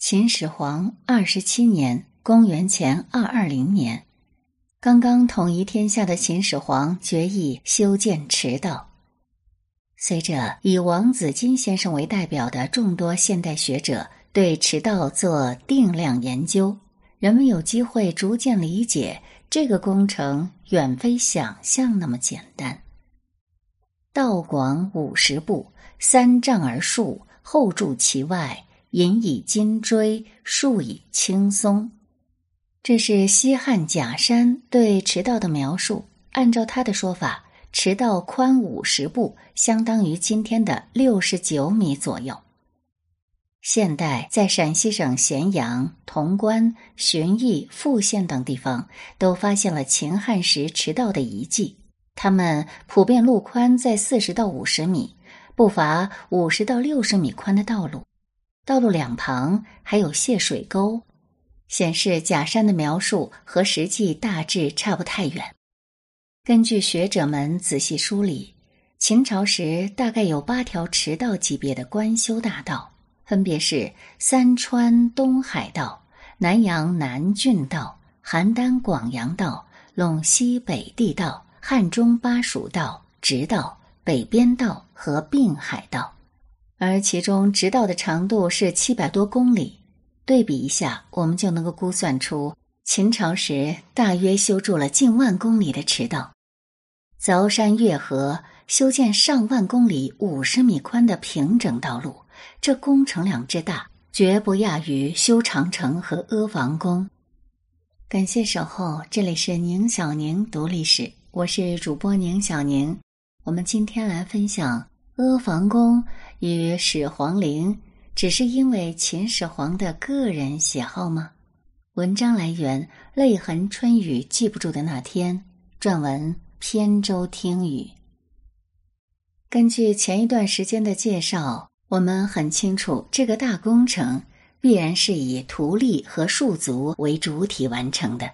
秦始皇二十七年（公元前二二零年），刚刚统一天下的秦始皇决意修建驰道。随着以王子金先生为代表的众多现代学者对驰道做定量研究，人们有机会逐渐理解这个工程远非想象那么简单。道广五十步，三丈而数，后筑其外。引以金锥，树以青松。这是西汉假山对驰道的描述。按照他的说法，驰道宽五十步，相当于今天的六十九米左右。现代在陕西省咸阳、潼关、旬邑、富县等地方都发现了秦汉时驰道的遗迹，它们普遍路宽在四十到五十米，不乏五十到六十米宽的道路。道路两旁还有泄水沟，显示假山的描述和实际大致差不太远。根据学者们仔细梳理，秦朝时大概有八条驰道级别的官修大道，分别是三川东海道、南阳南郡道、邯郸广阳道、陇西北地道、汉中巴蜀道、直道、北边道和并海道。而其中直道的长度是七百多公里，对比一下，我们就能够估算出秦朝时大约修筑了近万公里的驰道，凿山越河，修建上万公里五十米宽的平整道路，这工程量之大，绝不亚于修长城和阿房宫。感谢守候，这里是宁小宁读历史，我是主播宁小宁，我们今天来分享。阿房宫与始皇陵只是因为秦始皇的个人喜好吗？文章来源：泪痕春雨记不住的那天。撰文：扁舟听雨。根据前一段时间的介绍，我们很清楚，这个大工程必然是以图吏和戍卒为主体完成的。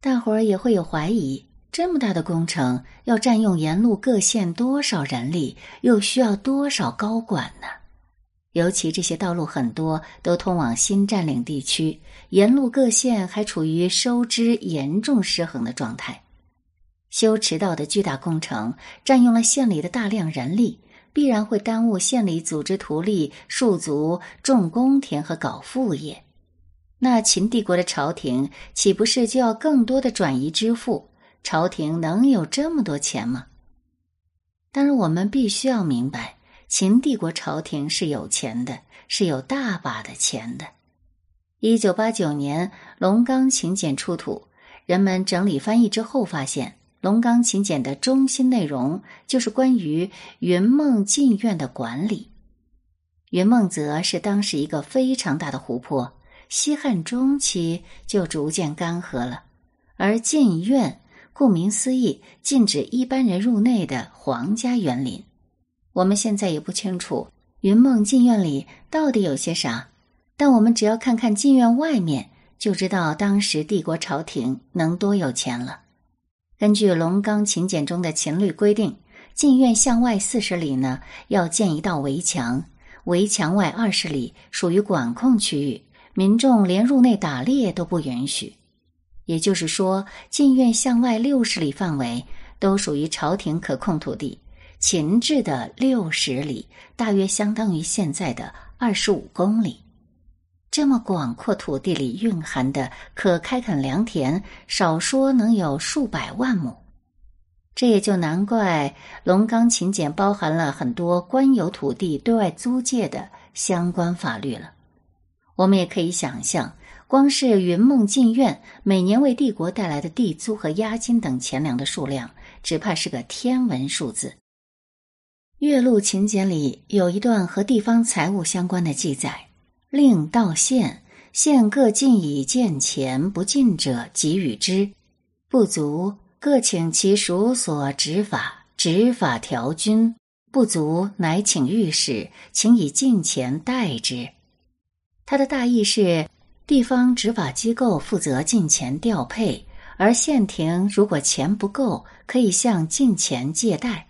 大伙儿也会有怀疑。这么大的工程要占用沿路各县多少人力，又需要多少高管呢？尤其这些道路很多都通往新占领地区，沿路各县还处于收支严重失衡的状态。修驰道的巨大工程占用了县里的大量人力，必然会耽误县里组织图吏、戍卒种公田和搞副业。那秦帝国的朝廷岂不是就要更多的转移支付？朝廷能有这么多钱吗？当然，我们必须要明白，秦帝国朝廷是有钱的，是有大把的钱的。一九八九年，《龙冈秦简》出土，人们整理翻译之后发现，《龙冈秦简》的中心内容就是关于云梦禁苑的管理。云梦泽是当时一个非常大的湖泊，西汉中期就逐渐干涸了，而禁苑。顾名思义，禁止一般人入内的皇家园林。我们现在也不清楚云梦禁苑里到底有些啥，但我们只要看看禁苑外面，就知道当时帝国朝廷能多有钱了。根据《龙冈秦简》中的秦律规定，禁苑向外四十里呢，要建一道围墙，围墙外二十里属于管控区域，民众连入内打猎都不允许。也就是说，禁苑向外六十里范围都属于朝廷可控土地。秦制的六十里大约相当于现在的二十五公里。这么广阔土地里蕴含的可开垦良田，少说能有数百万亩。这也就难怪《龙冈秦简》包含了很多官有土地对外租借的相关法律了。我们也可以想象。光是云梦禁院每年为帝国带来的地租和押金等钱粮的数量，只怕是个天文数字。《岳麓秦简》里有一段和地方财务相关的记载：令到县，县各尽以见钱，不尽者给予之；不足，各请其属所执法，执法调军；不足，乃请御史，请以进钱代之。他的大意是。地方执法机构负责进钱调配，而县廷如果钱不够，可以向进钱借贷。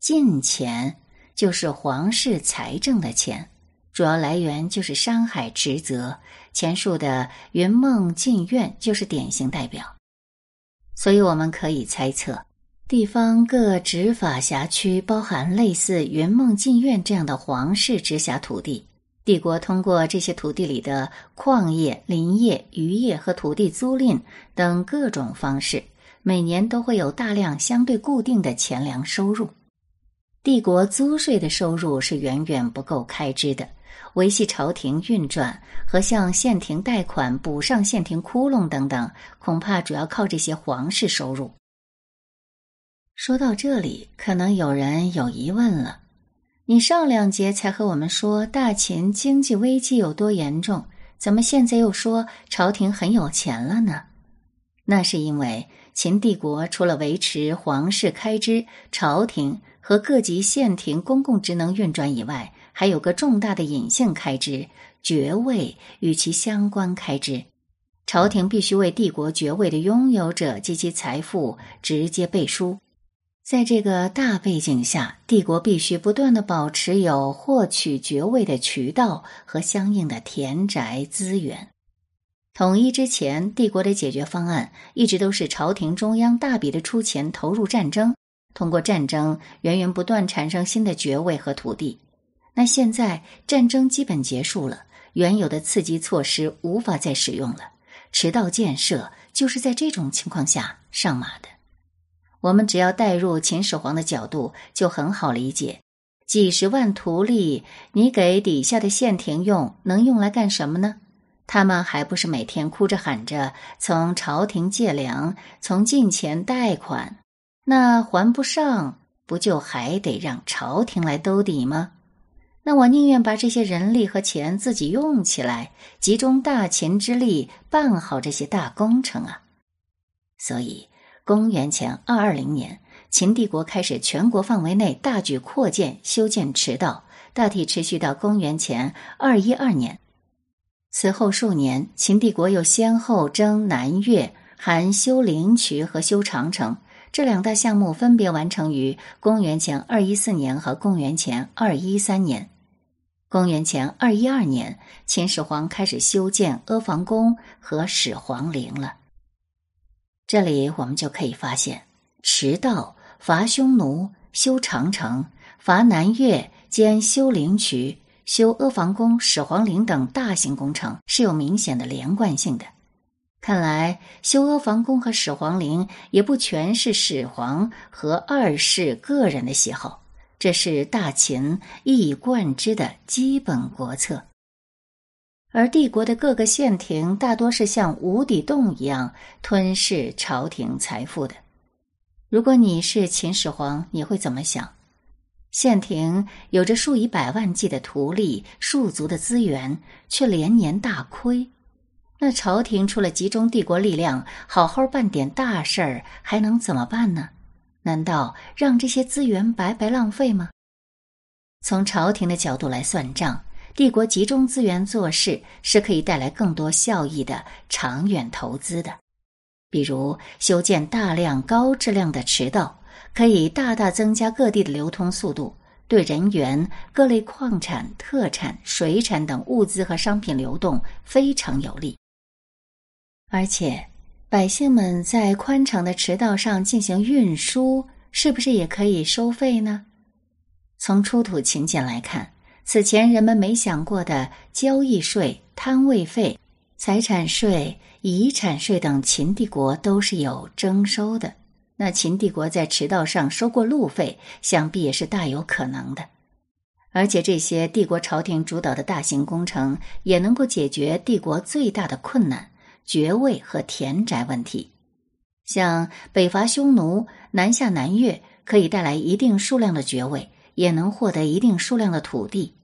进钱就是皇室财政的钱，主要来源就是山海职责，前述的云梦禁院就是典型代表。所以我们可以猜测，地方各执法辖区包含类似云梦禁院这样的皇室直辖土地。帝国通过这些土地里的矿业、林业、渔业和土地租赁等各种方式，每年都会有大量相对固定的钱粮收入。帝国租税的收入是远远不够开支的，维系朝廷运转和向县廷贷款补上县廷窟窿等等，恐怕主要靠这些皇室收入。说到这里，可能有人有疑问了。你上两节才和我们说大秦经济危机有多严重，怎么现在又说朝廷很有钱了呢？那是因为秦帝国除了维持皇室开支、朝廷和各级县廷公共职能运转以外，还有个重大的隐性开支——爵位与其相关开支。朝廷必须为帝国爵位的拥有者及其财富直接背书。在这个大背景下，帝国必须不断的保持有获取爵位的渠道和相应的田宅资源。统一之前，帝国的解决方案一直都是朝廷中央大笔的出钱投入战争，通过战争源源不断产生新的爵位和土地。那现在战争基本结束了，原有的刺激措施无法再使用了，迟到建设就是在这种情况下上马的。我们只要带入秦始皇的角度，就很好理解。几十万徒弟，你给底下的县廷用，能用来干什么呢？他们还不是每天哭着喊着从朝廷借粮，从进钱贷款，那还不上，不就还得让朝廷来兜底吗？那我宁愿把这些人力和钱自己用起来，集中大秦之力办好这些大工程啊！所以。公元前二二零年，秦帝国开始全国范围内大举扩建、修建驰道，大体持续到公元前二一二年。此后数年，秦帝国又先后征南越，含修灵渠和修长城这两大项目，分别完成于公元前二一四年和公元前二一三年。公元前二一二年，秦始皇开始修建阿房宫和始皇陵了。这里我们就可以发现，驰道、伐匈奴、修长城、伐南越兼修灵渠、修阿房宫、始皇陵等大型工程是有明显的连贯性的。看来，修阿房宫和始皇陵也不全是始皇和二世个人的喜好，这是大秦一以贯之的基本国策。而帝国的各个县廷大多是像无底洞一样吞噬朝廷财富的。如果你是秦始皇，你会怎么想？县廷有着数以百万计的徒隶、庶族的资源，却连年大亏。那朝廷除了集中帝国力量，好好办点大事儿，还能怎么办呢？难道让这些资源白白浪费吗？从朝廷的角度来算账。帝国集中资源做事是可以带来更多效益的长远投资的，比如修建大量高质量的驰道，可以大大增加各地的流通速度，对人员、各类矿产、特产、水产等物资和商品流动非常有利。而且，百姓们在宽敞的驰道上进行运输，是不是也可以收费呢？从出土秦简来看。此前人们没想过的交易税、摊位费、财产税、遗产税等，秦帝国都是有征收的。那秦帝国在驰道上收过路费，想必也是大有可能的。而且这些帝国朝廷主导的大型工程，也能够解决帝国最大的困难——爵位和田宅问题。像北伐匈奴、南下南越，可以带来一定数量的爵位，也能获得一定数量的土地。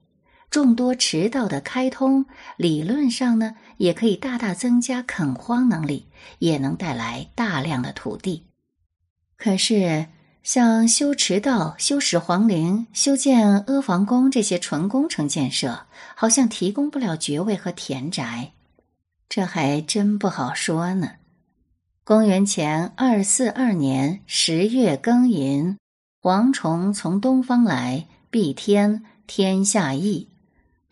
众多驰道的开通，理论上呢，也可以大大增加垦荒能力，也能带来大量的土地。可是，像修驰道、修始皇陵、修建阿房宫这些纯工程建设，好像提供不了爵位和田宅，这还真不好说呢。公元前二四二年十月庚寅，蝗虫从东方来，蔽天，天下异。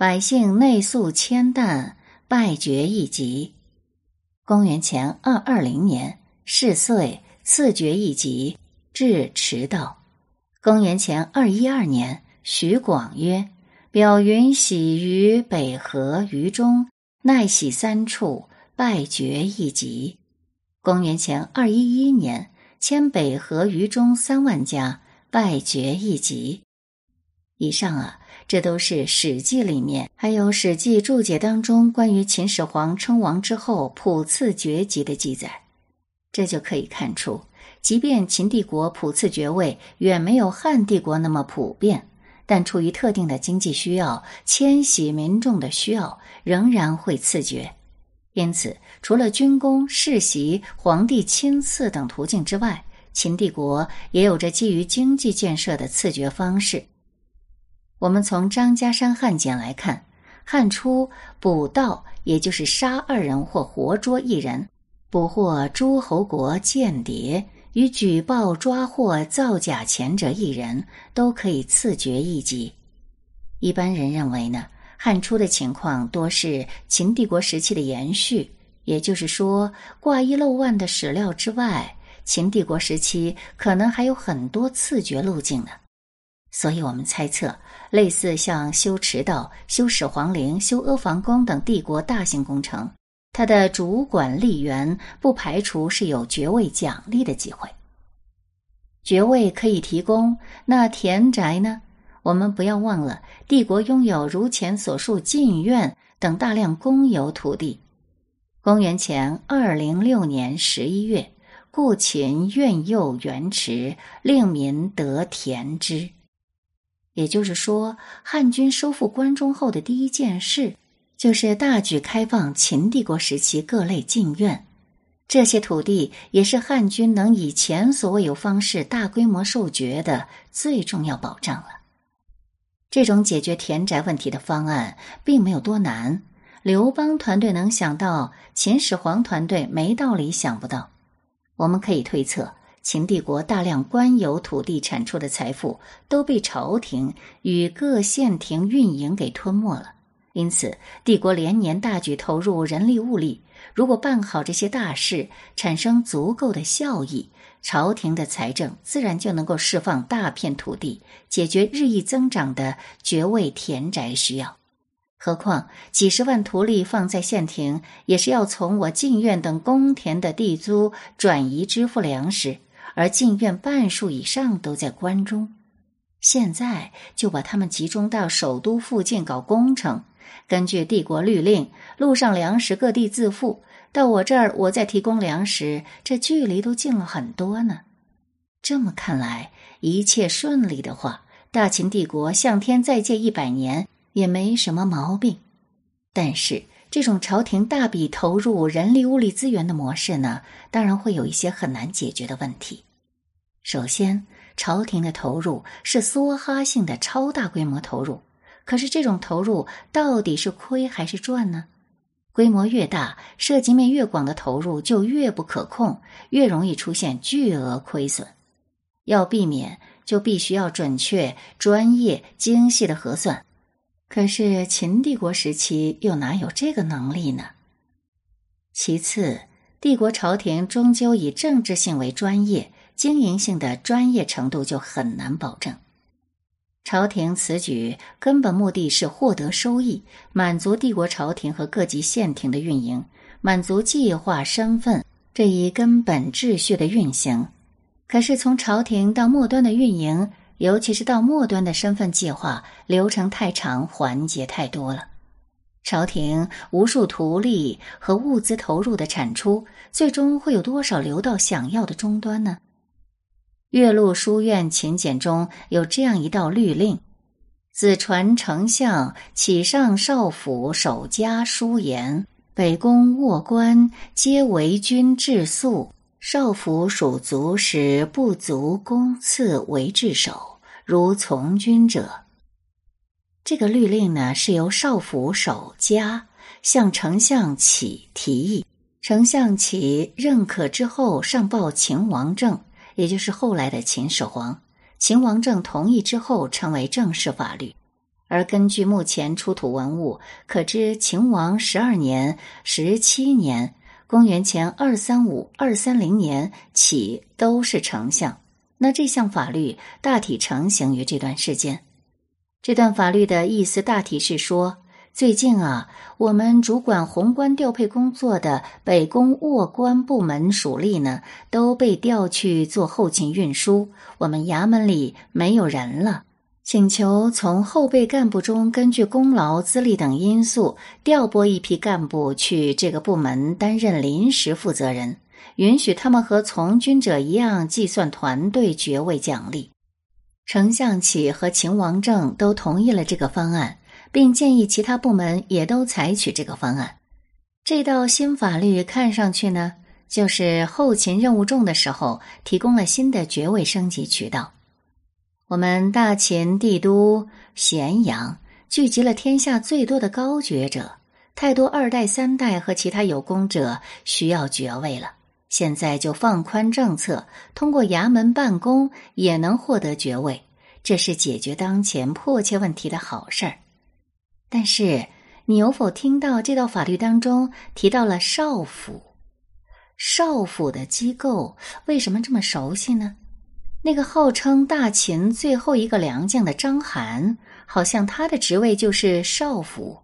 百姓内宿千担，败绝一级。公元前二二零年，是岁赐爵一级，至迟道。公元前二一二年，徐广曰：“表云喜于北河于中，奈喜三处，败绝一级。”公元前二一一年，迁北河于中三万家，败绝一级。以上啊。这都是《史记》里面，还有《史记》注解当中关于秦始皇称王之后普赐爵级的记载。这就可以看出，即便秦帝国普赐爵位远没有汉帝国那么普遍，但出于特定的经济需要、迁徙民众的需要，仍然会赐爵。因此，除了军功、世袭、皇帝亲赐等途径之外，秦帝国也有着基于经济建设的赐爵方式。我们从张家山汉简来看，汉初捕盗，也就是杀二人或活捉一人，捕获诸侯国间谍与举报抓获造假钱者一人，都可以赐爵一级。一般人认为呢，汉初的情况多是秦帝国时期的延续，也就是说，挂一漏万的史料之外，秦帝国时期可能还有很多赐爵路径呢。所以我们猜测。类似像修驰道、修始皇陵、修阿房宫等帝国大型工程，它的主管吏员不排除是有爵位奖励的机会。爵位可以提供，那田宅呢？我们不要忘了，帝国拥有如前所述禁院等大量公有土地。公元前二零六年十一月，故秦苑右园池，令民得田之。也就是说，汉军收复关中后的第一件事，就是大举开放秦帝国时期各类禁院。这些土地也是汉军能以前所未有方式大规模受爵的最重要保障了。这种解决田宅问题的方案并没有多难，刘邦团队能想到，秦始皇团队没道理想不到。我们可以推测。秦帝国大量官有土地产出的财富都被朝廷与各县廷运营给吞没了，因此帝国连年大举投入人力物力。如果办好这些大事，产生足够的效益，朝廷的财政自然就能够释放大片土地，解决日益增长的爵位田宅需要。何况几十万图吏放在县廷，也是要从我禁院等公田的地租转移支付粮食。而禁院半数以上都在关中，现在就把他们集中到首都附近搞工程。根据帝国律令，路上粮食各地自付，到我这儿我再提供粮食，这距离都近了很多呢。这么看来，一切顺利的话，大秦帝国向天再借一百年也没什么毛病。但是。这种朝廷大笔投入人力物力资源的模式呢，当然会有一些很难解决的问题。首先，朝廷的投入是梭哈性的超大规模投入，可是这种投入到底是亏还是赚呢？规模越大，涉及面越广的投入就越不可控，越容易出现巨额亏损。要避免，就必须要准确、专业、精细的核算。可是秦帝国时期又哪有这个能力呢？其次，帝国朝廷终究以政治性为专业，经营性的专业程度就很难保证。朝廷此举根本目的是获得收益，满足帝国朝廷和各级县廷的运营，满足计划身份这一根本秩序的运行。可是从朝廷到末端的运营。尤其是到末端的身份计划流程太长，环节太多了。朝廷无数图利和物资投入的产出，最终会有多少流到想要的终端呢？岳麓书院秦简中有这样一道律令：子传丞相启上少府守家书言，北宫卧官皆为君治粟。少府属卒使不足公赐为治守，如从军者。这个律令呢，是由少府守家向丞相启提议，丞相启认可之后上报秦王政，也就是后来的秦始皇。秦王政同意之后，成为正式法律。而根据目前出土文物，可知秦王十二年、十七年（公元前二三五、二三零年）起都是丞相。那这项法律大体成型于这段时间。这段法律的意思大体是说。最近啊，我们主管宏观调配工作的北宫沃官部门属吏呢，都被调去做后勤运输，我们衙门里没有人了，请求从后备干部中根据功劳、资历等因素调拨一批干部去这个部门担任临时负责人，允许他们和从军者一样计算团队爵位奖励。丞相启和秦王政都同意了这个方案。并建议其他部门也都采取这个方案。这道新法律看上去呢，就是后勤任务重的时候提供了新的爵位升级渠道。我们大秦帝都咸阳聚集了天下最多的高爵者，太多二代、三代和其他有功者需要爵位了。现在就放宽政策，通过衙门办公也能获得爵位，这是解决当前迫切问题的好事儿。但是，你有否听到这道法律当中提到了少府？少府的机构为什么这么熟悉呢？那个号称大秦最后一个良将的章邯，好像他的职位就是少府。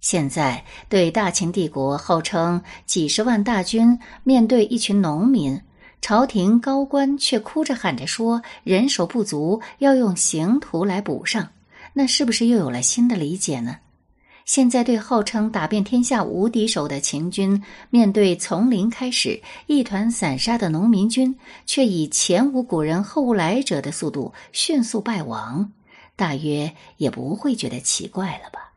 现在对大秦帝国号称几十万大军，面对一群农民，朝廷高官却哭着喊着说人手不足，要用刑徒来补上。那是不是又有了新的理解呢？现在对号称打遍天下无敌手的秦军，面对从零开始一团散沙的农民军，却以前无古人后无来者的速度迅速败亡，大约也不会觉得奇怪了吧？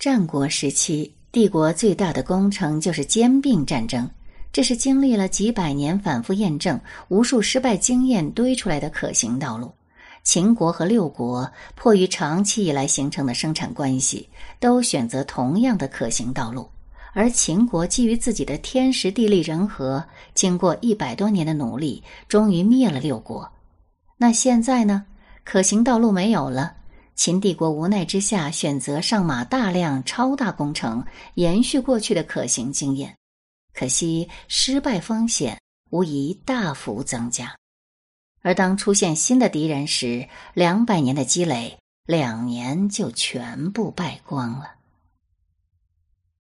战国时期，帝国最大的工程就是兼并战争，这是经历了几百年反复验证、无数失败经验堆出来的可行道路。秦国和六国迫于长期以来形成的生产关系，都选择同样的可行道路。而秦国基于自己的天时地利人和，经过一百多年的努力，终于灭了六国。那现在呢？可行道路没有了，秦帝国无奈之下选择上马大量超大工程，延续过去的可行经验。可惜失败风险无疑大幅增加。而当出现新的敌人时，两百年的积累，两年就全部败光了。